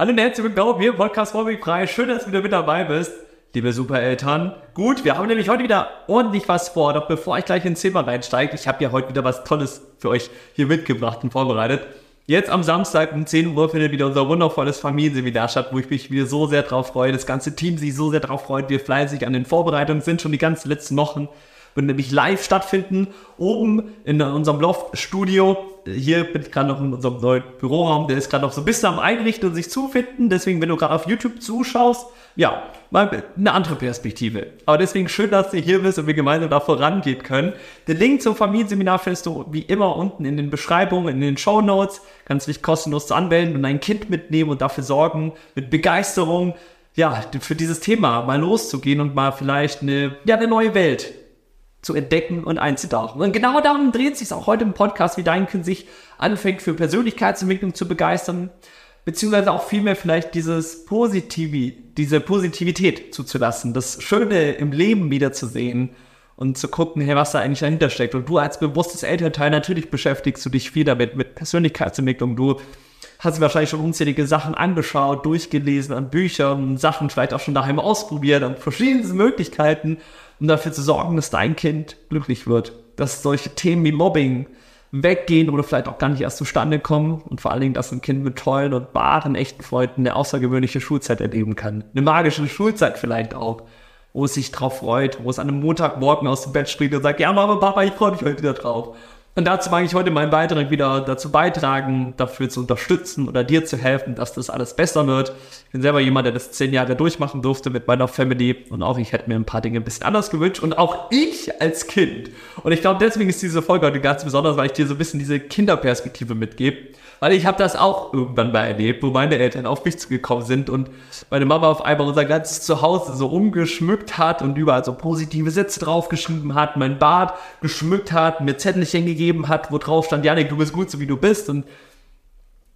Hallo und herzlich willkommen hier im Podcast Mobbing frei. Schön, dass du wieder mit dabei bist, liebe Supereltern. Gut, wir haben nämlich heute wieder ordentlich was vor. Doch bevor ich gleich ins Thema reinsteige, ich habe ja heute wieder was Tolles für euch hier mitgebracht und vorbereitet. Jetzt am Samstag um 10 Uhr findet wieder unser wundervolles Familienseminar statt, wo ich mich wieder so sehr drauf freue. Das ganze Team sich so sehr drauf freut. Wir fleißig an den Vorbereitungen sind schon die ganzen letzten Wochen. Wird nämlich live stattfinden, oben in unserem Loft-Studio. Hier bin ich gerade noch in unserem neuen Büroraum. Der ist gerade noch so ein bisschen am Einrichten und sich zufinden. Deswegen, wenn du gerade auf YouTube zuschaust, ja, mal eine andere Perspektive. Aber deswegen schön, dass du hier bist und wir gemeinsam da vorangehen können. Den Link zum Familienseminar findest du wie immer unten in den Beschreibungen, in den Show Notes. Kannst dich kostenlos anmelden und ein Kind mitnehmen und dafür sorgen, mit Begeisterung, ja, für dieses Thema mal loszugehen und mal vielleicht eine, ja, eine neue Welt zu entdecken und einzutauchen. Und genau darum dreht sich auch heute im Podcast, wie dein Kind sich anfängt für Persönlichkeitsentwicklung zu begeistern, beziehungsweise auch vielmehr vielleicht dieses Positive, diese Positivität zuzulassen, das Schöne im Leben wiederzusehen und zu gucken, hey, was da eigentlich dahinter steckt. Und du als bewusstes Elternteil, natürlich beschäftigst du dich viel damit, mit Persönlichkeitsentwicklung. Du hast wahrscheinlich schon unzählige Sachen angeschaut, durchgelesen an Büchern, Sachen vielleicht auch schon daheim ausprobiert, an verschiedenen Möglichkeiten um dafür zu sorgen, dass dein Kind glücklich wird. Dass solche Themen wie Mobbing weggehen oder vielleicht auch gar nicht erst zustande kommen und vor allen Dingen, dass ein Kind mit tollen und wahren, echten Freunden eine außergewöhnliche Schulzeit erleben kann. Eine magische Schulzeit vielleicht auch, wo es sich drauf freut, wo es an einem Montagmorgen aus dem Bett springt und sagt, ja Mama, Papa, ich freue mich heute wieder drauf. Und dazu mag ich heute meinen Beitrag wieder dazu beitragen, dafür zu unterstützen oder dir zu helfen, dass das alles besser wird. Ich bin selber jemand, der das zehn Jahre durchmachen durfte mit meiner Family und auch ich hätte mir ein paar Dinge ein bisschen anders gewünscht und auch ich als Kind. Und ich glaube, deswegen ist diese Folge heute ganz besonders, weil ich dir so ein bisschen diese Kinderperspektive mitgebe. Weil ich habe das auch irgendwann mal erlebt, wo meine Eltern auf mich zugekommen sind und meine Mama auf einmal unser ganzes Zuhause so umgeschmückt hat und überall so positive Sätze draufgeschrieben hat, mein Bad geschmückt hat, mir Zettelchen gegeben hat, wo drauf stand, Janik, du bist gut, so wie du bist. Und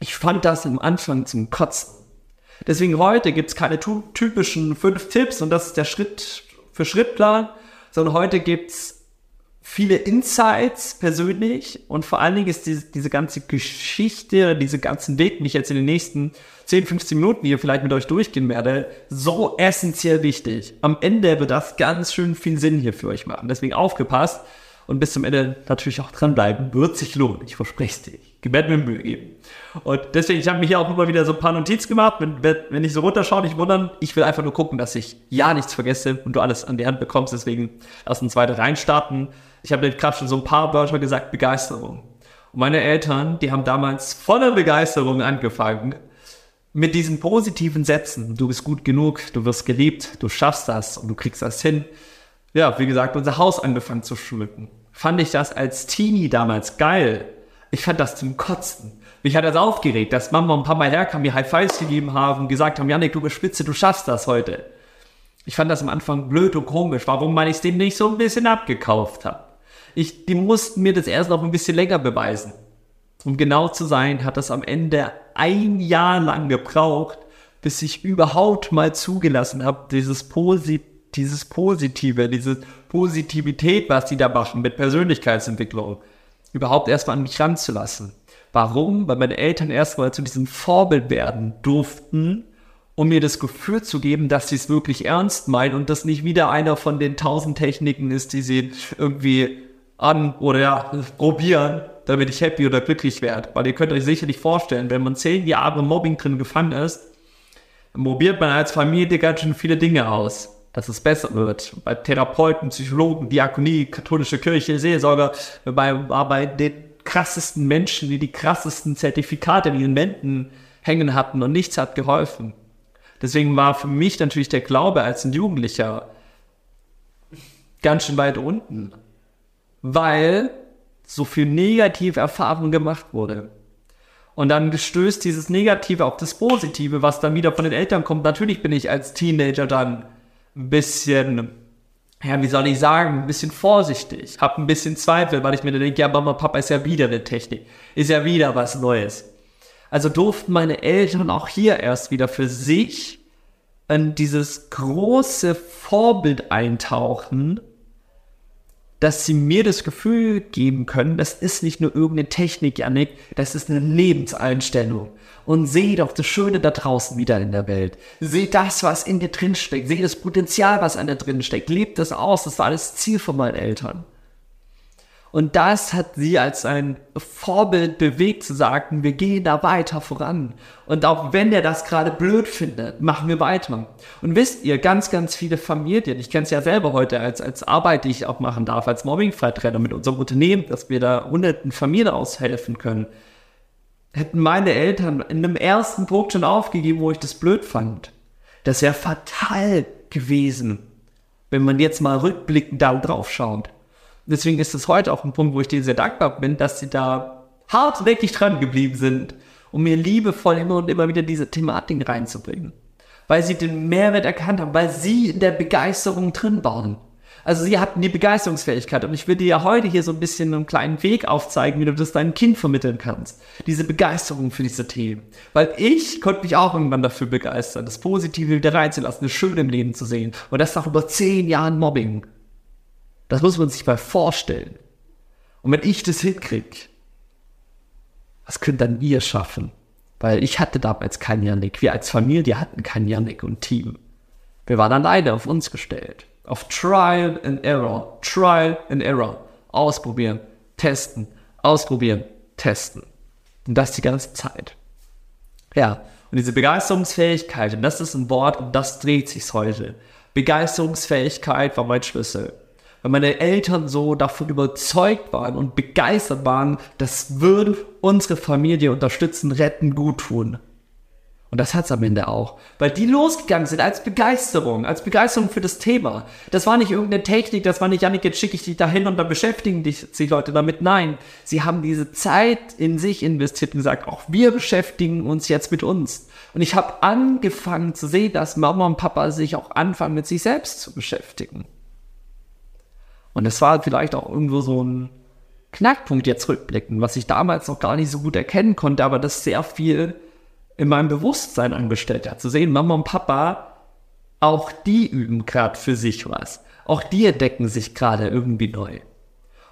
ich fand das am Anfang zum Kotzen. Deswegen heute gibt's keine typischen fünf Tipps und das ist der Schritt für Schrittplan, sondern heute gibt's viele Insights persönlich und vor allen Dingen ist diese, diese ganze Geschichte, diese ganzen Weg, die ich jetzt in den nächsten 10, 15 Minuten hier vielleicht mit euch durchgehen werde, so essentiell wichtig. Am Ende wird das ganz schön viel Sinn hier für euch machen. Deswegen aufgepasst und bis zum Ende natürlich auch dranbleiben. Wird sich lohnen. Ich verspreche es dir. Ich werde mir Mühe geben. Und deswegen, ich habe mir hier auch immer wieder so ein paar Notizen gemacht. Wenn, wenn ich so runterschaue, nicht wundern. Ich will einfach nur gucken, dass ich ja nichts vergesse und du alles an die Hand bekommst. Deswegen lass uns weiter reinstarten. Ich habe gerade schon so ein paar Wörter gesagt, Begeisterung. Und meine Eltern, die haben damals voller Begeisterung angefangen mit diesen positiven Sätzen. Du bist gut genug, du wirst geliebt, du schaffst das und du kriegst das hin. Ja, wie gesagt, unser Haus angefangen zu schmücken. Fand ich das als Teenie damals geil. Ich fand das zum Kotzen. Mich hat das aufgeregt, dass Mama und Papa herkamen, mir High Fives gegeben haben, gesagt haben, Janik, du bist spitze, du schaffst das heute. Ich fand das am Anfang blöd und komisch, warum man es dem nicht so ein bisschen abgekauft hat. Ich, die mussten mir das erst noch ein bisschen länger beweisen. Um genau zu sein, hat das am Ende ein Jahr lang gebraucht, bis ich überhaupt mal zugelassen habe, dieses, Posit dieses Positive, diese Positivität, was die da machen mit Persönlichkeitsentwicklung, überhaupt erstmal an mich ranzulassen. Warum? Weil meine Eltern erstmal zu diesem Vorbild werden durften, um mir das Gefühl zu geben, dass sie es wirklich ernst meinen und das nicht wieder einer von den tausend Techniken ist, die sie irgendwie an oder ja, probieren, damit ich happy oder glücklich werde. Weil ihr könnt euch sicherlich vorstellen, wenn man zehn Jahre Mobbing drin gefangen ist, probiert man als Familie ganz schön viele Dinge aus, dass es besser wird. Bei Therapeuten, Psychologen, Diakonie, katholische Kirche, Seelsorger, bei, bei den krassesten Menschen, die die krassesten Zertifikate in ihren Wänden hängen hatten und nichts hat geholfen. Deswegen war für mich natürlich der Glaube als ein Jugendlicher ganz schön weit unten weil so viel negative Erfahrung gemacht wurde. Und dann stößt dieses Negative auf das Positive, was dann wieder von den Eltern kommt. Natürlich bin ich als Teenager dann ein bisschen, ja, wie soll ich sagen, ein bisschen vorsichtig, hab ein bisschen Zweifel, weil ich mir denke, ja, Mama, Papa ist ja wieder eine Technik, ist ja wieder was Neues. Also durften meine Eltern auch hier erst wieder für sich in dieses große Vorbild eintauchen, dass sie mir das Gefühl geben können, das ist nicht nur irgendeine Technik, Janik, das ist eine Lebenseinstellung. Und sehe doch das Schöne da draußen wieder in der Welt. Sehe das, was in dir drin steckt. Sehe das Potenzial, was an dir drin steckt. Lebt das aus. Das war alles Ziel von meinen Eltern. Und das hat sie als ein Vorbild bewegt zu sagen, wir gehen da weiter voran. Und auch wenn er das gerade blöd findet, machen wir weiter. Und wisst ihr, ganz, ganz viele Familien, ich kenne es ja selber heute als, als Arbeit, die ich auch machen darf, als Mobbingfreitrainer mit unserem Unternehmen, dass wir da hunderten Familien aushelfen können, hätten meine Eltern in einem ersten Punkt schon aufgegeben, wo ich das blöd fand. Das wäre fatal gewesen, wenn man jetzt mal rückblickend da drauf schaut deswegen ist es heute auch ein Punkt, wo ich dir sehr dankbar bin, dass sie da hartnäckig dran geblieben sind, um mir liebevoll immer und immer wieder diese Thematik reinzubringen. Weil sie den Mehrwert erkannt haben, weil sie in der Begeisterung drin waren. Also sie hatten die Begeisterungsfähigkeit und ich will dir ja heute hier so ein bisschen einen kleinen Weg aufzeigen, wie du das deinem Kind vermitteln kannst. Diese Begeisterung für diese Themen. Weil ich konnte mich auch irgendwann dafür begeistern, das Positive wieder reinzulassen, das Schöne im Leben zu sehen. Und das nach über zehn Jahren Mobbing. Das muss man sich mal vorstellen. Und wenn ich das hinkriege, was könnt dann ihr schaffen? Weil ich hatte damals keinen Janik. Wir als Familie hatten keinen Janik und Team. Wir waren alleine auf uns gestellt. Auf Trial and Error. Trial and Error. Ausprobieren, testen, ausprobieren, testen. Und das die ganze Zeit. Ja, und diese Begeisterungsfähigkeit, und das ist ein Wort, und das dreht sich heute. Begeisterungsfähigkeit war mein Schlüssel weil meine Eltern so davon überzeugt waren und begeistert waren, das würde unsere Familie unterstützen, retten, gut tun. Und das hat's am Ende auch. Weil die losgegangen sind als Begeisterung, als Begeisterung für das Thema. Das war nicht irgendeine Technik, das war nicht, Janik, jetzt schicke ich dich dahin und dann beschäftigen dich, sich Leute damit. Nein, sie haben diese Zeit in sich investiert und gesagt, auch wir beschäftigen uns jetzt mit uns. Und ich habe angefangen zu sehen, dass Mama und Papa sich auch anfangen, mit sich selbst zu beschäftigen. Und es war vielleicht auch irgendwo so ein Knackpunkt jetzt rückblicken, was ich damals noch gar nicht so gut erkennen konnte, aber das sehr viel in meinem Bewusstsein angestellt hat. Zu sehen, Mama und Papa, auch die üben gerade für sich was. Auch die entdecken sich gerade irgendwie neu.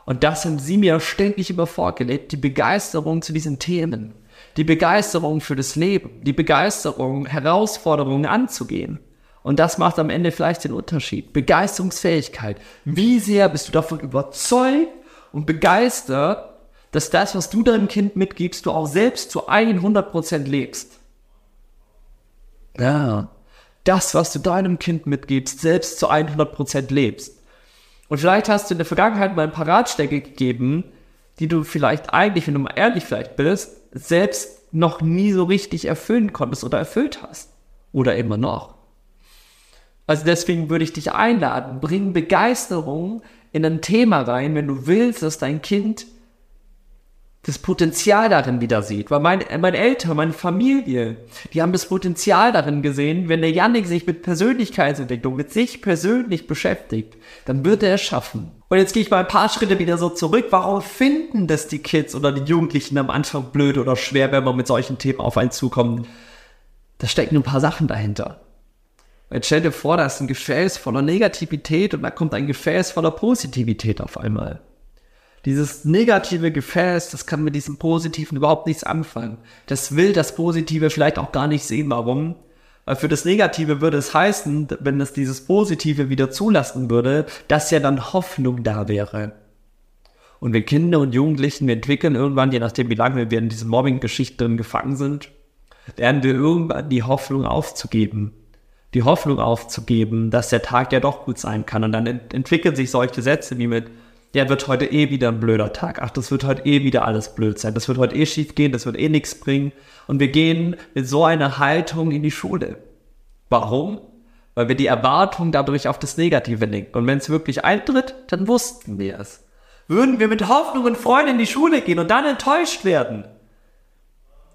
Und das haben sie mir ständig immer vorgelebt, die Begeisterung zu diesen Themen, die Begeisterung für das Leben, die Begeisterung, Herausforderungen anzugehen. Und das macht am Ende vielleicht den Unterschied. Begeisterungsfähigkeit. Wie sehr bist du davon überzeugt und begeistert, dass das, was du deinem Kind mitgibst, du auch selbst zu 100% lebst? Ja. Das, was du deinem Kind mitgibst, selbst zu 100% lebst. Und vielleicht hast du in der Vergangenheit mal ein paar Ratschläge gegeben, die du vielleicht eigentlich, wenn du mal ehrlich vielleicht bist, selbst noch nie so richtig erfüllen konntest oder erfüllt hast. Oder immer noch. Also deswegen würde ich dich einladen, bring Begeisterung in ein Thema rein, wenn du willst, dass dein Kind das Potenzial darin wieder sieht. Weil mein, meine Eltern, meine Familie, die haben das Potenzial darin gesehen, wenn der Yannick sich mit Persönlichkeitsentwicklung, mit sich persönlich beschäftigt, dann wird er es schaffen. Und jetzt gehe ich mal ein paar Schritte wieder so zurück. Warum finden das die Kids oder die Jugendlichen am Anfang blöd oder schwer, wenn man mit solchen Themen auf einen zukommt? Da stecken ein paar Sachen dahinter. Jetzt stell dir vor, da ist ein Gefäß voller Negativität und da kommt ein Gefäß voller Positivität auf einmal. Dieses negative Gefäß, das kann mit diesem Positiven überhaupt nichts anfangen. Das will das Positive vielleicht auch gar nicht sehen. Warum? Weil für das Negative würde es heißen, wenn es dieses Positive wieder zulassen würde, dass ja dann Hoffnung da wäre. Und wir Kinder und Jugendlichen, wir entwickeln irgendwann, je nachdem wie lange wir in diesen Mobbing-Geschichten gefangen sind, lernen wir irgendwann die Hoffnung aufzugeben die Hoffnung aufzugeben, dass der Tag ja doch gut sein kann. Und dann ent entwickeln sich solche Sätze wie mit, der wird heute eh wieder ein blöder Tag. Ach, das wird heute eh wieder alles blöd sein. Das wird heute eh schief gehen, das wird eh nichts bringen. Und wir gehen mit so einer Haltung in die Schule. Warum? Weil wir die Erwartung dadurch auf das Negative lenken. Und wenn es wirklich eintritt, dann wussten wir es. Würden wir mit Hoffnung und Freude in die Schule gehen und dann enttäuscht werden,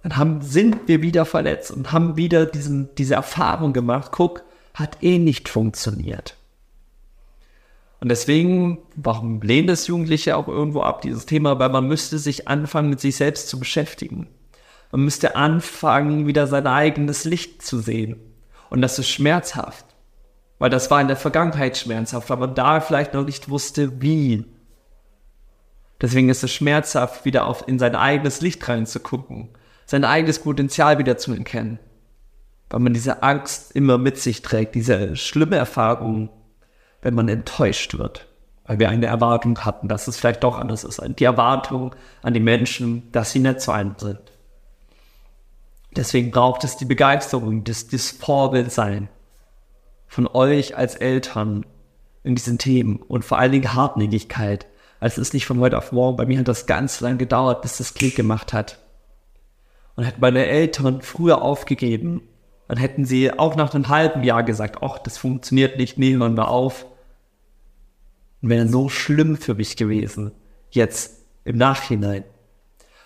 dann haben, sind wir wieder verletzt und haben wieder diesen, diese Erfahrung gemacht, guck, hat eh nicht funktioniert. Und deswegen, warum lehnen das Jugendliche auch irgendwo ab, dieses Thema? Weil man müsste sich anfangen, mit sich selbst zu beschäftigen. Man müsste anfangen, wieder sein eigenes Licht zu sehen. Und das ist schmerzhaft. Weil das war in der Vergangenheit schmerzhaft, weil man da vielleicht noch nicht wusste, wie Deswegen ist es schmerzhaft, wieder auf, in sein eigenes Licht reinzugucken, sein eigenes Potenzial wieder zu erkennen. Weil man diese Angst immer mit sich trägt, diese schlimme Erfahrung, wenn man enttäuscht wird. Weil wir eine Erwartung hatten, dass es vielleicht doch anders ist. Die Erwartung an die Menschen, dass sie nett zu einem sind. Deswegen braucht es die Begeisterung, das, das Vorbildsein von euch als Eltern in diesen Themen und vor allen Dingen Hartnäckigkeit. Also es ist nicht von heute auf morgen. Bei mir hat das ganz lange gedauert, bis das Klick gemacht hat. Und hätten meine Eltern früher aufgegeben, dann hätten sie auch nach einem halben Jahr gesagt, ach, das funktioniert nicht, nehmen wir auf. Und wäre so schlimm für mich gewesen, jetzt im Nachhinein.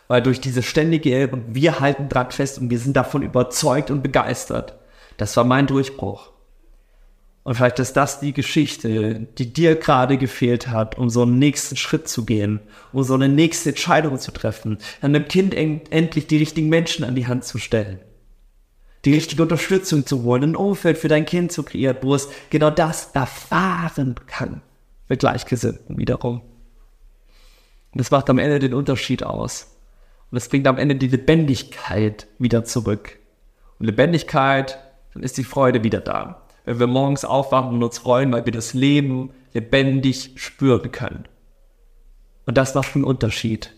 Weil durch diese ständige, wir halten dran fest und wir sind davon überzeugt und begeistert. Das war mein Durchbruch. Und vielleicht ist das die Geschichte, die dir gerade gefehlt hat, um so einen nächsten Schritt zu gehen, um so eine nächste Entscheidung zu treffen, einem Kind en endlich die richtigen Menschen an die Hand zu stellen, die richtige Unterstützung zu holen, ein Umfeld für dein Kind zu kreieren, wo es genau das erfahren kann, mit Gleichgesinnten wiederum. Und das macht am Ende den Unterschied aus. Und es bringt am Ende die Lebendigkeit wieder zurück. Und Lebendigkeit, dann ist die Freude wieder da wenn wir morgens aufwachen und uns freuen, weil wir das Leben lebendig spüren können. Und das macht einen Unterschied.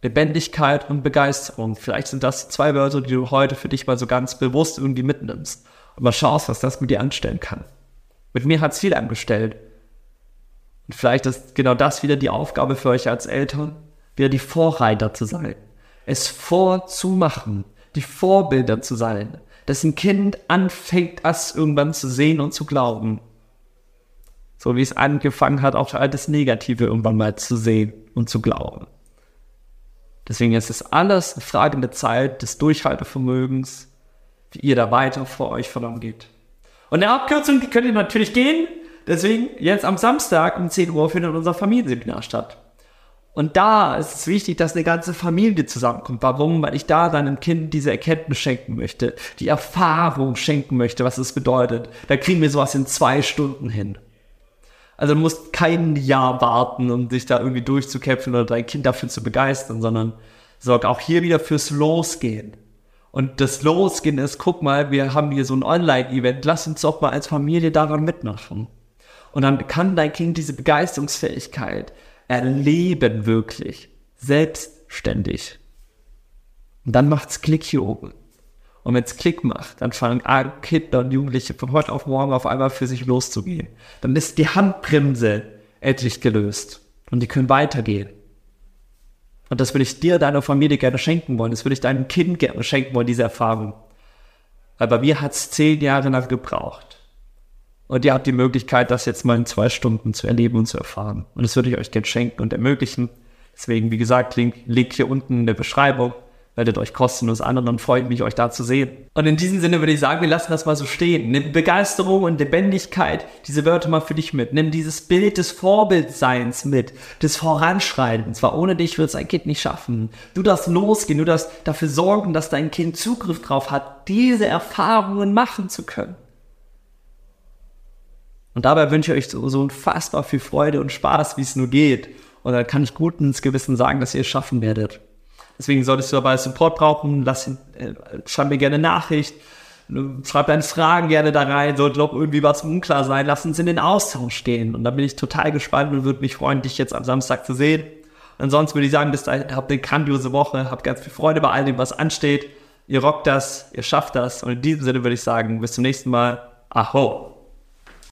Lebendigkeit und Begeisterung. Vielleicht sind das zwei Wörter, die du heute für dich mal so ganz bewusst irgendwie mitnimmst und mal schaust, was das mit dir anstellen kann. Mit mir hat es viel angestellt. Und vielleicht ist genau das wieder die Aufgabe für euch als Eltern, wieder die Vorreiter zu sein. Es vorzumachen, die Vorbilder zu sein, dass ein Kind anfängt, das irgendwann zu sehen und zu glauben. So wie es angefangen hat, auch all das Negative irgendwann mal zu sehen und zu glauben. Deswegen ist es alles eine Frage der Zeit, des Durchhaltevermögens, wie ihr da weiter vor euch vorangeht. Und eine Abkürzung, die könnt ihr natürlich gehen. Deswegen, jetzt am Samstag um 10 Uhr findet unser Familienseminar statt. Und da ist es wichtig, dass eine ganze Familie zusammenkommt. Warum? Weil ich da deinem Kind diese Erkenntnis schenken möchte, die Erfahrung schenken möchte, was es bedeutet. Da kriegen wir sowas in zwei Stunden hin. Also du musst kein Jahr warten, um dich da irgendwie durchzukämpfen oder dein Kind dafür zu begeistern, sondern sorg auch hier wieder fürs Losgehen. Und das Losgehen ist, guck mal, wir haben hier so ein Online-Event, lass uns doch mal als Familie daran mitmachen. Und dann kann dein Kind diese Begeisterungsfähigkeit, erleben wirklich, selbstständig. Und dann macht's Klick hier oben. Und wenn es Klick macht, dann fangen Kinder und Jugendliche von heute auf morgen auf einmal für sich loszugehen. Dann ist die Handbremse endlich gelöst und die können weitergehen. Und das würde ich dir, deiner Familie gerne schenken wollen. Das würde ich deinem Kind gerne schenken wollen, diese Erfahrung. Weil bei mir hat es zehn Jahre lang gebraucht. Und ihr habt die Möglichkeit, das jetzt mal in zwei Stunden zu erleben und zu erfahren. Und das würde ich euch gerne schenken und ermöglichen. Deswegen, wie gesagt, Link, Link hier unten in der Beschreibung. Werdet euch kostenlos an und dann freue ich mich, euch da zu sehen. Und in diesem Sinne würde ich sagen, wir lassen das mal so stehen. Nimm Begeisterung und Lebendigkeit, diese Wörter mal für dich mit. Nimm dieses Bild des Vorbildseins mit, des Voranschreitens. Weil ohne dich wird es ein Kind nicht schaffen. Du darfst losgehen, du darfst dafür sorgen, dass dein Kind Zugriff drauf hat, diese Erfahrungen machen zu können. Und dabei wünsche ich euch so, so unfassbar viel Freude und Spaß, wie es nur geht. Und da kann ich gutens Gewissen sagen, dass ihr es schaffen werdet. Deswegen solltest du dabei Support brauchen, lass, äh, schreib mir gerne Nachricht, schreib deine Fragen gerne da rein, sollte noch irgendwie was unklar sein, lass uns in den Austausch stehen. Und da bin ich total gespannt und würde mich freuen, dich jetzt am Samstag zu sehen. Ansonsten würde ich sagen, bis dahin habt eine grandiose Woche, habt ganz viel Freude bei all dem, was ansteht. Ihr rockt das, ihr schafft das. Und in diesem Sinne würde ich sagen, bis zum nächsten Mal. Aho!